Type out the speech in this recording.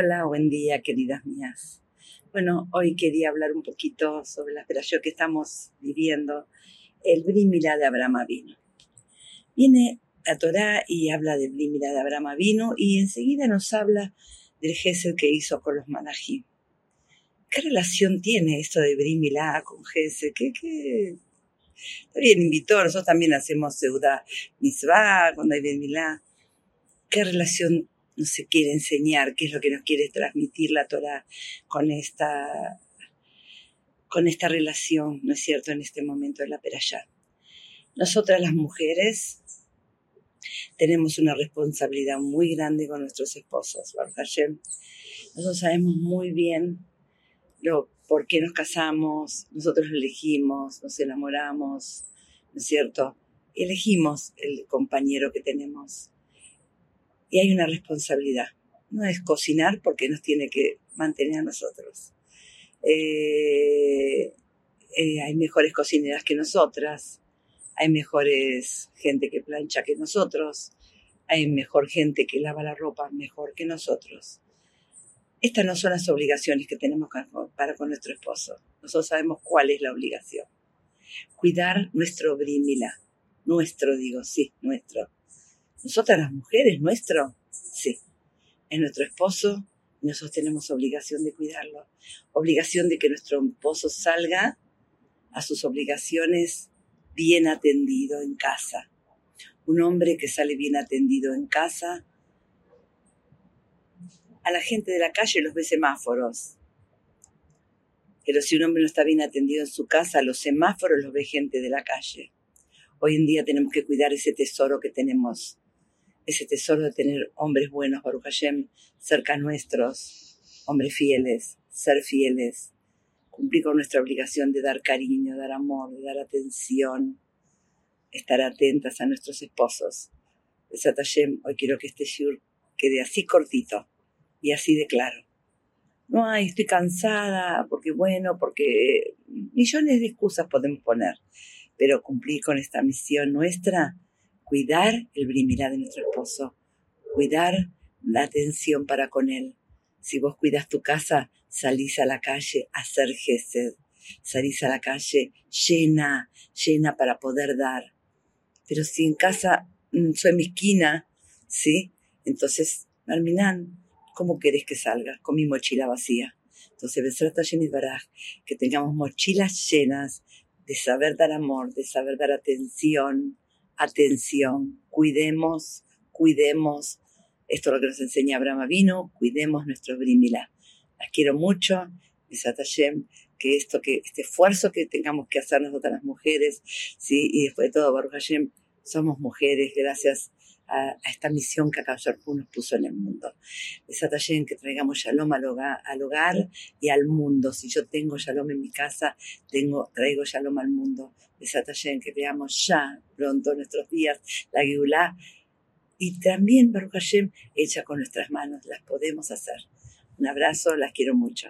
Hola, buen día, queridas mías. Bueno, hoy quería hablar un poquito sobre la operación que estamos viviendo, el Brímila de Abraham Avino. Viene la Torá y habla del Brímila de Abraham Avino y enseguida nos habla del Gesed que hizo con los Malachim. ¿Qué relación tiene esto de Brímila con Gesed? ¿Qué, qué? Está bien, invitó, nosotros también hacemos Seuda Mitzvah cuando hay Brímila. ¿Qué relación nos quiere enseñar, qué es lo que nos quiere transmitir la Torah con esta, con esta relación, ¿no es cierto?, en este momento de la Perashá. Nosotras las mujeres tenemos una responsabilidad muy grande con nuestros esposos, Nosotros sabemos muy bien lo, por qué nos casamos, nosotros elegimos, nos enamoramos, ¿no es cierto? Elegimos el compañero que tenemos y hay una responsabilidad. No es cocinar porque nos tiene que mantener a nosotros. Eh, eh, hay mejores cocineras que nosotras, hay mejores gente que plancha que nosotros, hay mejor gente que lava la ropa mejor que nosotros. Estas no son las obligaciones que tenemos para con nuestro esposo. Nosotros sabemos cuál es la obligación. Cuidar nuestro brímila. Nuestro, digo, sí, nuestro nosotras las mujeres, nuestro, sí, es nuestro esposo y nosotros tenemos obligación de cuidarlo, obligación de que nuestro esposo salga a sus obligaciones bien atendido en casa. Un hombre que sale bien atendido en casa, a la gente de la calle los ve semáforos. Pero si un hombre no está bien atendido en su casa, los semáforos los ve gente de la calle. Hoy en día tenemos que cuidar ese tesoro que tenemos ese tesoro de tener hombres buenos, Baruch Hashem, cerca nuestros, hombres fieles, ser fieles, cumplir con nuestra obligación de dar cariño, dar amor, de dar atención, estar atentas a nuestros esposos. Besat Hashem, hoy quiero que este shur quede así cortito y así de claro. No hay, estoy cansada, porque bueno, porque millones de excusas podemos poner, pero cumplir con esta misión nuestra cuidar el brimilá de nuestro esposo, cuidar la atención para con él. Si vos cuidas tu casa, salís a la calle a hacer gesed, salís a la calle llena, llena para poder dar. Pero si en casa mm, soy misquina, ¿sí? Entonces, Marminán, ¿cómo querés que salga? Con mi mochila vacía. Entonces, Besrata y Baraj, que tengamos mochilas llenas de saber dar amor, de saber dar atención, atención, cuidemos, cuidemos, esto es lo que nos enseña Abraham Avino, cuidemos nuestro brimila. Las quiero mucho, Hashem, que esto, que este esfuerzo que tengamos que hacer nosotras las mujeres, sí, y después de todo, Baruch Hashem, somos mujeres gracias a, esta misión que acá nos puso en el mundo. Hashem, que traigamos shalom al hogar, al hogar, y al mundo. Si yo tengo shalom en mi casa, tengo, traigo shalom al mundo. Hashem, que veamos ya pronto nuestros días la Geulá. Y también, Baruch Hashem, hecha con nuestras manos, las podemos hacer. Un abrazo, las quiero mucho.